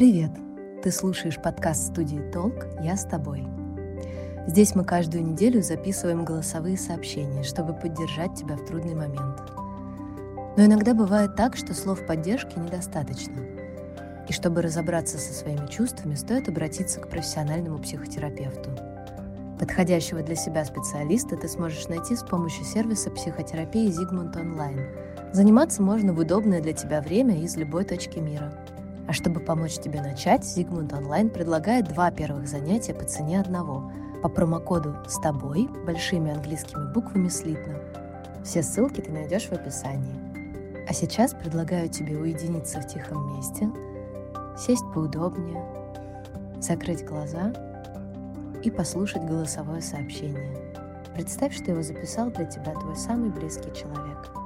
Привет! Ты слушаешь подкаст студии «Толк. Я с тобой». Здесь мы каждую неделю записываем голосовые сообщения, чтобы поддержать тебя в трудный момент. Но иногда бывает так, что слов поддержки недостаточно. И чтобы разобраться со своими чувствами, стоит обратиться к профессиональному психотерапевту. Подходящего для себя специалиста ты сможешь найти с помощью сервиса психотерапии Зигмунд Онлайн. Заниматься можно в удобное для тебя время из любой точки мира – а чтобы помочь тебе начать, Зигмунд Онлайн предлагает два первых занятия по цене одного по промокоду «С тобой» большими английскими буквами слитно. Все ссылки ты найдешь в описании. А сейчас предлагаю тебе уединиться в тихом месте, сесть поудобнее, закрыть глаза и послушать голосовое сообщение. Представь, что его записал для тебя твой самый близкий человек –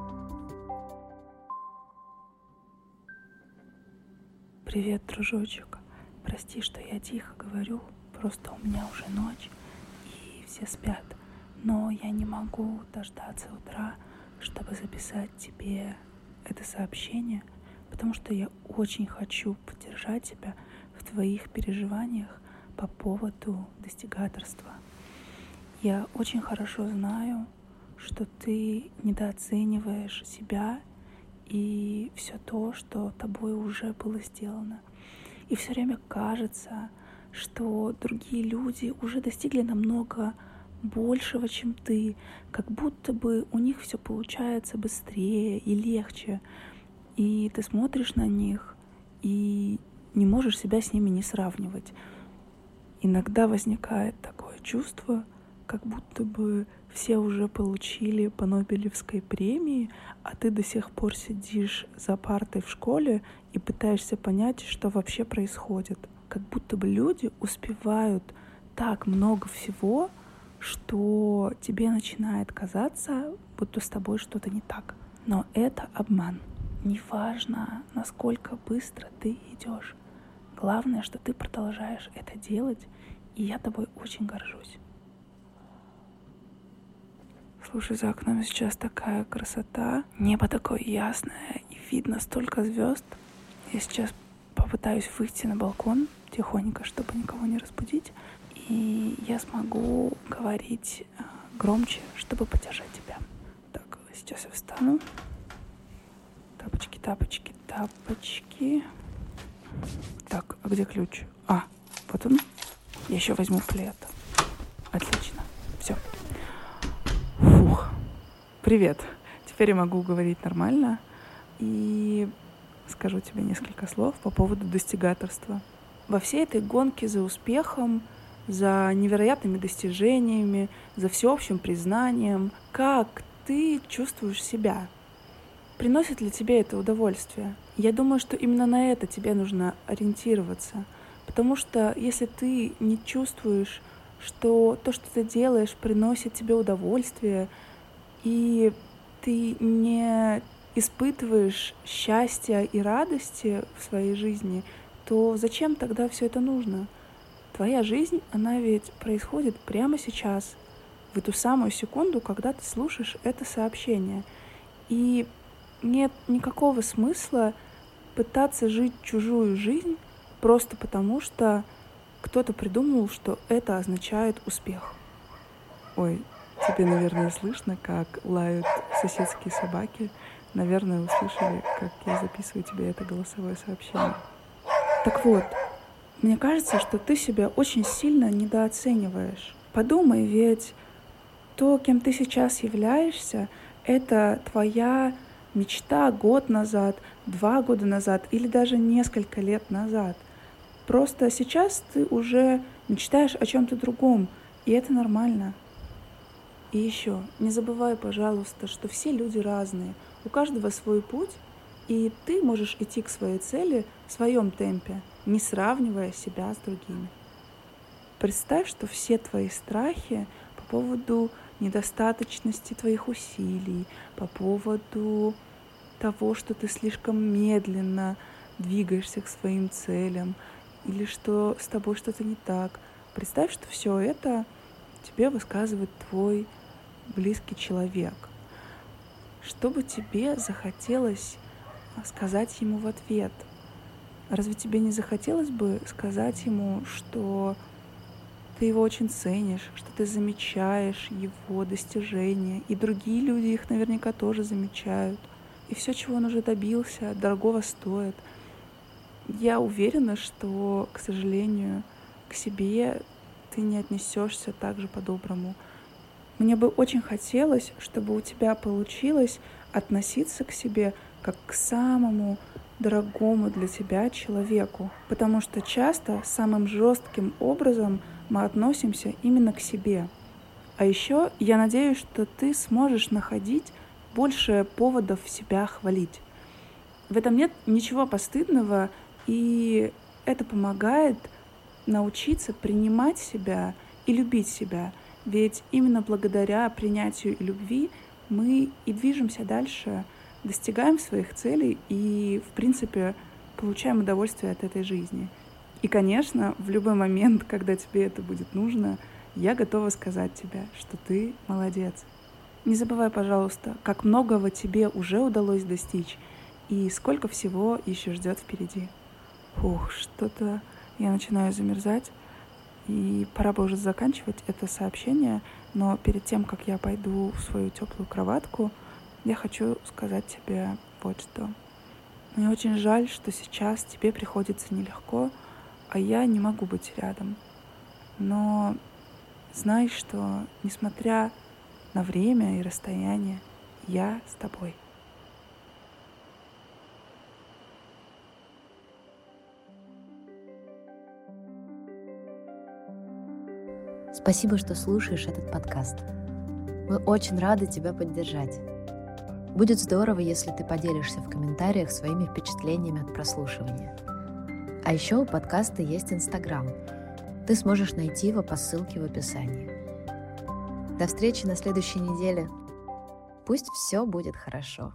Привет, дружочек. Прости, что я тихо говорю, просто у меня уже ночь, и все спят. Но я не могу дождаться утра, чтобы записать тебе это сообщение, потому что я очень хочу поддержать тебя в твоих переживаниях по поводу достигаторства. Я очень хорошо знаю, что ты недооцениваешь себя и все то, что тобой уже было сделано. И все время кажется, что другие люди уже достигли намного большего, чем ты, как будто бы у них все получается быстрее и легче. И ты смотришь на них и не можешь себя с ними не сравнивать. Иногда возникает такое чувство, как будто бы все уже получили по Нобелевской премии, а ты до сих пор сидишь за партой в школе и пытаешься понять, что вообще происходит. Как будто бы люди успевают так много всего, что тебе начинает казаться, будто с тобой что-то не так. Но это обман. Неважно, насколько быстро ты идешь. Главное, что ты продолжаешь это делать, и я тобой очень горжусь. Слушай, за окном сейчас такая красота. Небо такое ясное, и видно столько звезд. Я сейчас попытаюсь выйти на балкон тихонько, чтобы никого не разбудить. И я смогу говорить э, громче, чтобы поддержать тебя. Так, сейчас я встану. Тапочки, тапочки, тапочки. Так, а где ключ? А, вот он. Я еще возьму плед. Отлично. Все. Привет. Теперь я могу говорить нормально и скажу тебе несколько слов по поводу достигаторства. Во всей этой гонке за успехом, за невероятными достижениями, за всеобщим признанием, как ты чувствуешь себя? Приносит ли тебе это удовольствие? Я думаю, что именно на это тебе нужно ориентироваться. Потому что если ты не чувствуешь, что то, что ты делаешь, приносит тебе удовольствие, и ты не испытываешь счастья и радости в своей жизни, то зачем тогда все это нужно? Твоя жизнь, она ведь происходит прямо сейчас, в эту самую секунду, когда ты слушаешь это сообщение. И нет никакого смысла пытаться жить чужую жизнь просто потому, что кто-то придумал, что это означает успех. Ой, Тебе, наверное, слышно, как лают соседские собаки. Наверное, услышали, как я записываю тебе это голосовое сообщение. Так вот, мне кажется, что ты себя очень сильно недооцениваешь. Подумай, ведь то, кем ты сейчас являешься, это твоя мечта год назад, два года назад или даже несколько лет назад. Просто сейчас ты уже мечтаешь о чем-то другом, и это нормально. И еще, не забывай, пожалуйста, что все люди разные. У каждого свой путь, и ты можешь идти к своей цели в своем темпе, не сравнивая себя с другими. Представь, что все твои страхи по поводу недостаточности твоих усилий, по поводу того, что ты слишком медленно двигаешься к своим целям, или что с тобой что-то не так. Представь, что все это тебе высказывает твой близкий человек. Что бы тебе захотелось сказать ему в ответ? Разве тебе не захотелось бы сказать ему, что ты его очень ценишь, что ты замечаешь его достижения, и другие люди их наверняка тоже замечают. И все, чего он уже добился, дорогого стоит. Я уверена, что, к сожалению, к себе ты не отнесешься так же по-доброму. Мне бы очень хотелось, чтобы у тебя получилось относиться к себе как к самому дорогому для тебя человеку, потому что часто самым жестким образом мы относимся именно к себе. А еще я надеюсь, что ты сможешь находить больше поводов себя хвалить. В этом нет ничего постыдного, и это помогает научиться принимать себя и любить себя. Ведь именно благодаря принятию и любви мы и движемся дальше, достигаем своих целей и, в принципе, получаем удовольствие от этой жизни. И, конечно, в любой момент, когда тебе это будет нужно, я готова сказать тебе, что ты молодец. Не забывай, пожалуйста, как многого тебе уже удалось достичь и сколько всего еще ждет впереди. Фух, что-то я начинаю замерзать, и пора бы уже заканчивать это сообщение, но перед тем, как я пойду в свою теплую кроватку, я хочу сказать тебе вот что. Мне очень жаль, что сейчас тебе приходится нелегко, а я не могу быть рядом. Но знай, что несмотря на время и расстояние, я с тобой. Спасибо, что слушаешь этот подкаст. Мы очень рады тебя поддержать. Будет здорово, если ты поделишься в комментариях своими впечатлениями от прослушивания. А еще у подкаста есть Инстаграм. Ты сможешь найти его по ссылке в описании. До встречи на следующей неделе. Пусть все будет хорошо.